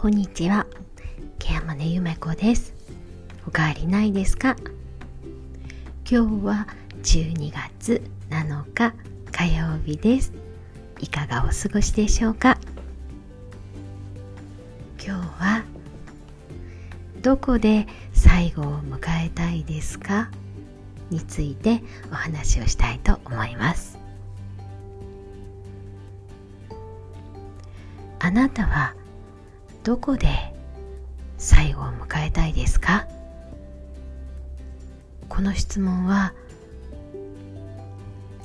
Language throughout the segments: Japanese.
こんにちは。ケアマネゆめこです。おかわりないですか？今日は12月7日火曜日です。いかがお過ごしでしょうか？今日はどこで最後を迎えたいですか？についてお話をしたいと思います。あなたはどこで最後を迎えたいですか？この質問は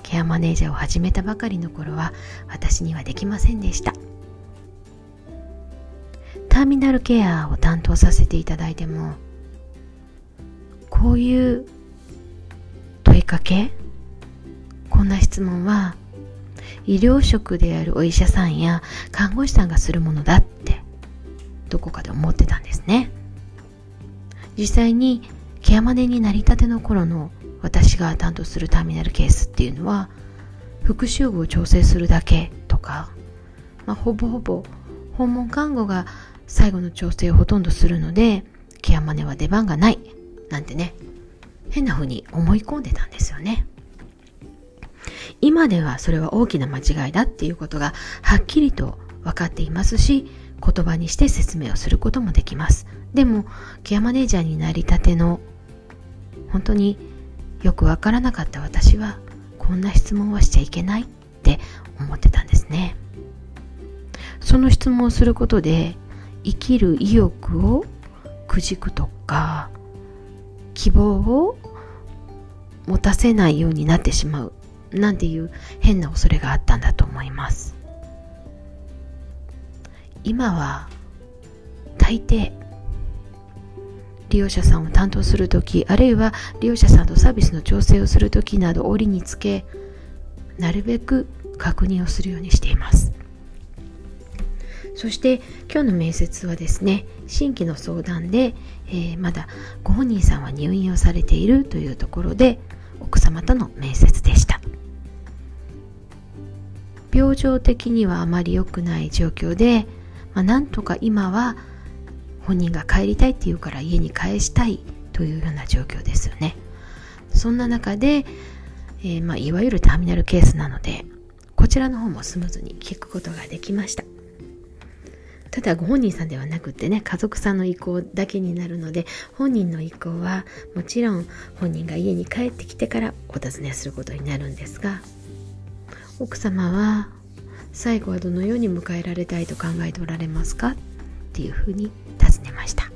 ケアマネージャーを始めたばかりの頃は私にはできませんでした。ターミナルケアを担当させていただいてもこういう問いかけこんな質問は医療職であるお医者さんや看護師さんがするものだってどこかで思ってたんですね。実際にケアマネになりたての頃の私が担当するターミナルケースっていうのは復習部を調整するだけとか、まあ、ほぼほぼ訪問看護が最後の調整をほとんどするのでケアマネは出番がないなんてね変な風に思い込んでたんですよね。今ではそれは大きな間違いだっていうことがはっきりと分かっていますし言葉にして説明をすることもできます。でも、ケアマネージャーになりたての、本当によくわからなかった私は、こんな質問はしちゃいけないって思ってたんですね。その質問をすることで、生きる意欲をくじくとか、希望を持たせないようになってしまうなんていう変な恐れがあったんだと思います。今は大抵利用者さんを担当する時あるいは利用者さんとサービスの調整をする時など折につけなるべく確認をするようにしています。そして今日の面接はですね新規の相談で、えー、まだご本人さんは入院をされているというところで奥様との面接でした。病状的にはあまり良くない状況でまあ、なんとか今は本人が帰りたいって言うから家に帰したいというような状況ですよね。そんな中で、えー、まあ、いわゆるターミナルケースなので、こちらの方もスムーズに聞くことができました。ただご本人さんではなくてね、家族さんの意向だけになるので、本人の意向はもちろん本人が家に帰ってきてからお尋ねすることになるんですが、奥様は最後はどのように迎えられたいと考えておられますかっていうふうに尋ねました、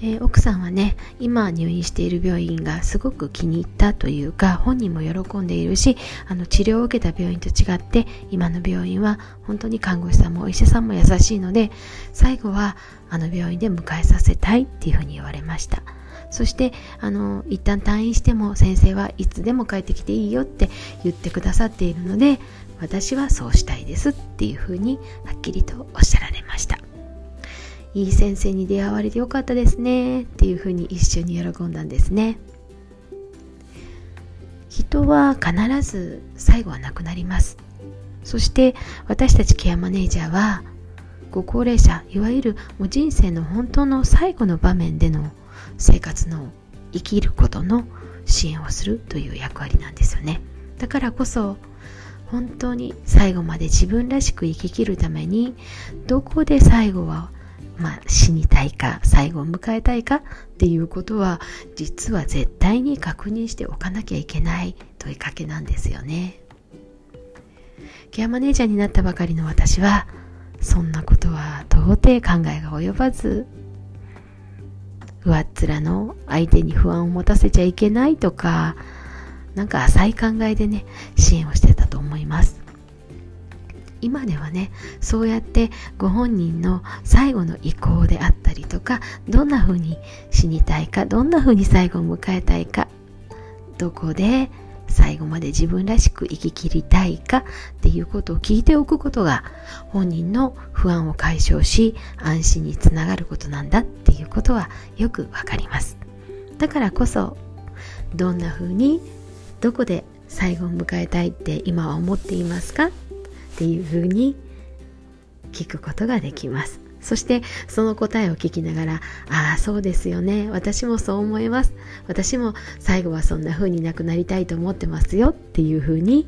えー、奥さんはね今入院している病院がすごく気に入ったというか本人も喜んでいるしあの治療を受けた病院と違って今の病院は本当に看護師さんもお医者さんも優しいので最後はあの病院で迎えさせたいっていうふうに言われました。そしてあの一旦退院しても先生はいつでも帰ってきていいよって言ってくださっているので私はそうしたいですっていうふうにはっきりとおっしゃられました。いい先生に出会われてよかったですねっていうふうに一緒に喜んだんですね。人は必ず最後はなくなります。そして私たちケアマネージャーはご高齢者いわゆるもう人生の本当の最後の場面での生活の生きることの支援をするという役割なんですよね。だからこそ本当に最後まで自分らしく生ききるためにどこで最後は、まあ、死にたいか最後を迎えたいかっていうことは実は絶対に確認しておかなきゃいけない問いかけなんですよね。ケアマネージャーになったばかりの私はそんなことは到底考えが及ばず上っ面の相手に不安を持たせちゃいけないとか、なんか浅い考えでね、支援をしてたと思います。今ではね、そうやってご本人の最後の意向であったりとか、どんな風に死にたいか、どんな風に最後を迎えたいか、どこで最後まで自分らしく生き切りたいかっていうことを聞いておくことが本人の不安を解消し安心につながることなんだっていうことはよくわかります。だからこそどんな風にどこで最後を迎えたいって今は思っていますかっていう風に聞くことができます。そしてその答えを聞きながらああそうですよね。私もそう思います。私も最後はそんな風になくなりたいと思ってますよ。っていう風に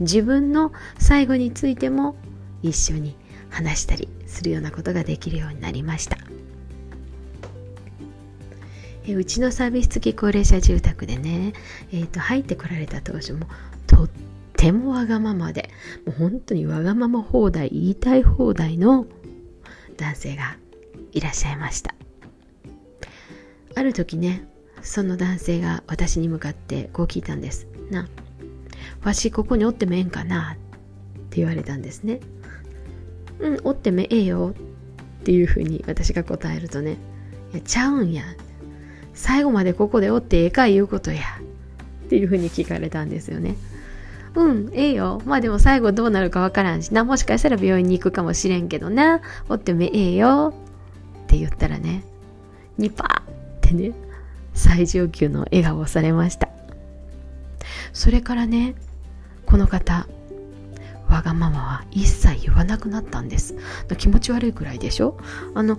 自分の最後についても一緒に話したりするようなことができるようになりました。えうちのサービス付き高齢者住宅でね、えーと、入ってこられた当初もとってもわがままでもう本当にわがまま放題言いたい放題の男性がいらっしゃいました。ある時ねその男性が私に向かってこう聞いたんです。なわしここにおってもええんかなって言われたんですね。うんおってもええよっていうふうに私が答えるとねいやちゃうんや。最後までここでおってええか言うことや。っていうふうに聞かれたんですよね。うん、ええよ。まあでも最後どうなるかわからんしな。もしかしたら病院に行くかもしれんけどな。おってもええよ。って言ったらね、ニパーってね、最上級の笑顔をされました。それからね、この方、わがままは一切言わなくなったんです。気持ち悪いくらいでしょ？あの、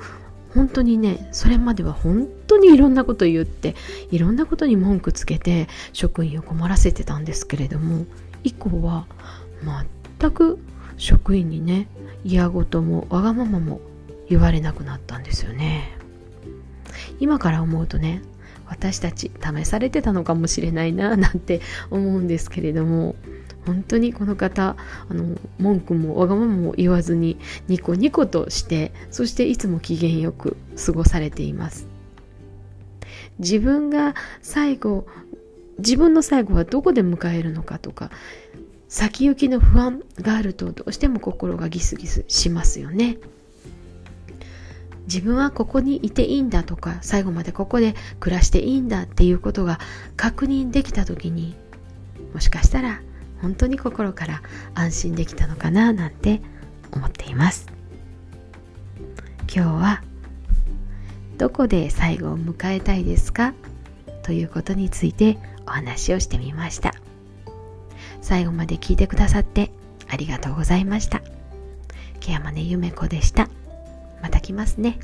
本当にねそれまでは本当にいろんなこと言っていろんなことに文句つけて職員を困らせてたんですけれども以降は全く職員にね嫌ごともわがままも言われなくなったんですよね。今から思うとね私たち試されてたのかもしれないななんて思うんですけれども本当にこの方あの文句もわがままも言わずにニコニコとしてそしていつも機嫌よく過ごされています。自分が最後自分の最後はどこで迎えるのかとか先行きの不安があるとどうしても心がギスギスしますよね。自分はここにいていいんだとか最後までここで暮らしていいんだっていうことが確認できた時にもしかしたら本当に心から安心できたのかななんて思っています。今日はどこで最後を迎えたいですかということについてお話をしてみました。最後まで聞いてくださってありがとうございました。ケアマネゆめこでした。また来ますね。